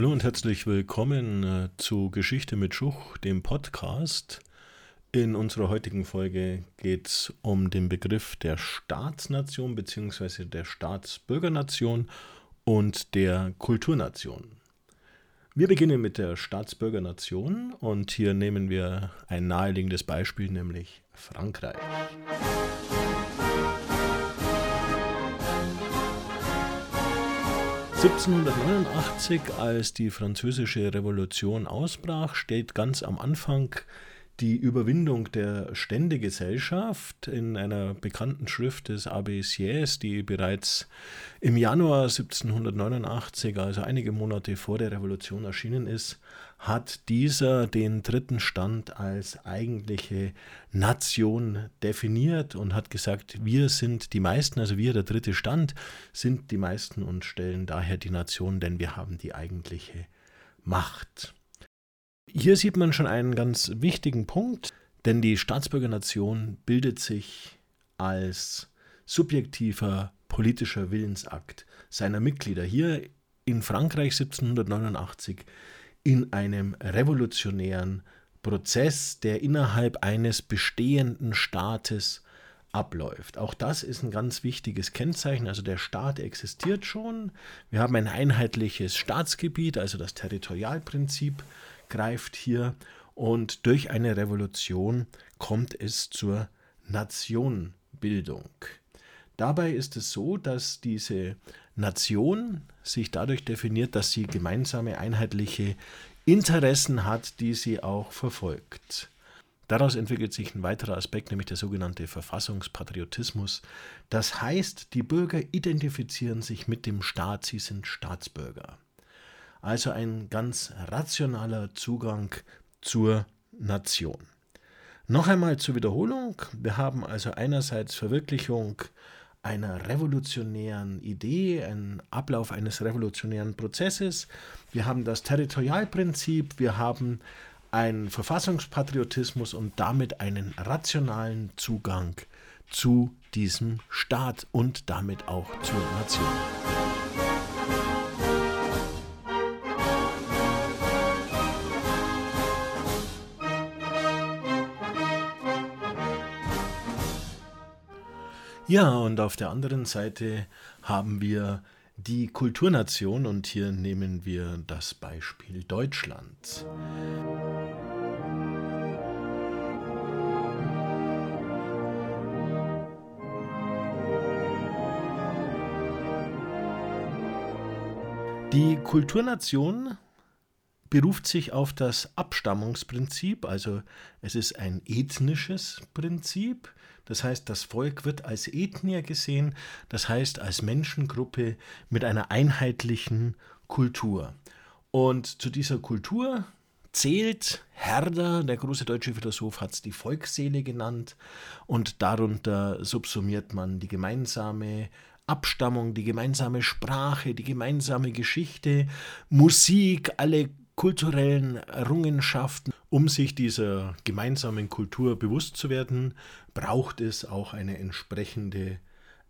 Hallo und herzlich willkommen äh, zu Geschichte mit Schuch, dem Podcast. In unserer heutigen Folge geht es um den Begriff der Staatsnation bzw. der Staatsbürgernation und der Kulturnation. Wir beginnen mit der Staatsbürgernation und hier nehmen wir ein naheliegendes Beispiel, nämlich Frankreich. 1789, als die französische Revolution ausbrach, steht ganz am Anfang die Überwindung der Ständegesellschaft in einer bekannten Schrift des Abbé Sieyès, die bereits im Januar 1789, also einige Monate vor der Revolution erschienen ist, hat dieser den dritten Stand als eigentliche Nation definiert und hat gesagt, wir sind die meisten, also wir, der dritte Stand, sind die meisten und stellen daher die Nation, denn wir haben die eigentliche Macht. Hier sieht man schon einen ganz wichtigen Punkt, denn die Staatsbürgernation bildet sich als subjektiver politischer Willensakt seiner Mitglieder hier in Frankreich 1789 in einem revolutionären Prozess, der innerhalb eines bestehenden Staates abläuft. Auch das ist ein ganz wichtiges Kennzeichen. Also der Staat existiert schon. Wir haben ein einheitliches Staatsgebiet, also das Territorialprinzip greift hier und durch eine Revolution kommt es zur Nationbildung. Dabei ist es so, dass diese Nation sich dadurch definiert, dass sie gemeinsame einheitliche Interessen hat, die sie auch verfolgt. Daraus entwickelt sich ein weiterer Aspekt, nämlich der sogenannte Verfassungspatriotismus. Das heißt, die Bürger identifizieren sich mit dem Staat, sie sind Staatsbürger. Also ein ganz rationaler Zugang zur Nation. Noch einmal zur Wiederholung. Wir haben also einerseits Verwirklichung einer revolutionären Idee, einen Ablauf eines revolutionären Prozesses. Wir haben das Territorialprinzip, wir haben einen Verfassungspatriotismus und damit einen rationalen Zugang zu diesem Staat und damit auch zur Nation. Ja, und auf der anderen Seite haben wir die Kulturnation und hier nehmen wir das Beispiel Deutschland. Die Kulturnation beruft sich auf das Abstammungsprinzip, also es ist ein ethnisches Prinzip. Das heißt, das Volk wird als Ethnie gesehen, das heißt als Menschengruppe mit einer einheitlichen Kultur. Und zu dieser Kultur zählt Herder, der große deutsche Philosoph, hat es die Volksseele genannt und darunter subsumiert man die gemeinsame Abstammung, die gemeinsame Sprache, die gemeinsame Geschichte, Musik, alle kulturellen Errungenschaften. Um sich dieser gemeinsamen Kultur bewusst zu werden, braucht es auch eine entsprechende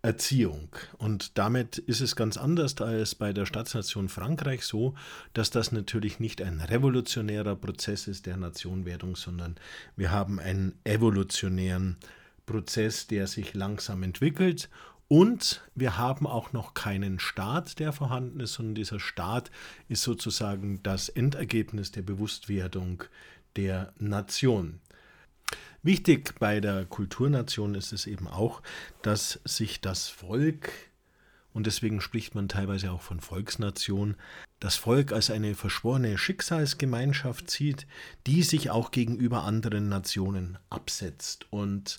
Erziehung. Und damit ist es ganz anders als bei der Staatsnation Frankreich so, dass das natürlich nicht ein revolutionärer Prozess ist der Nationwerdung, sondern wir haben einen evolutionären Prozess, der sich langsam entwickelt und wir haben auch noch keinen Staat, der vorhanden ist, sondern dieser Staat ist sozusagen das Endergebnis der Bewusstwerdung der Nation. Wichtig bei der Kulturnation ist es eben auch, dass sich das Volk, und deswegen spricht man teilweise auch von Volksnation, das Volk als eine verschworene Schicksalsgemeinschaft sieht, die sich auch gegenüber anderen Nationen absetzt und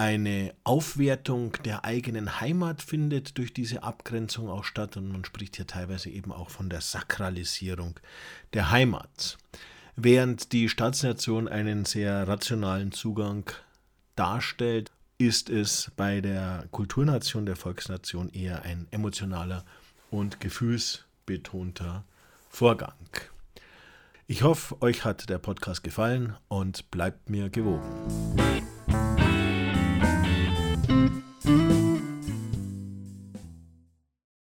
eine Aufwertung der eigenen Heimat findet durch diese Abgrenzung auch statt und man spricht hier teilweise eben auch von der Sakralisierung der Heimat. Während die Staatsnation einen sehr rationalen Zugang darstellt, ist es bei der Kulturnation der Volksnation eher ein emotionaler und gefühlsbetonter Vorgang. Ich hoffe, euch hat der Podcast gefallen und bleibt mir gewogen.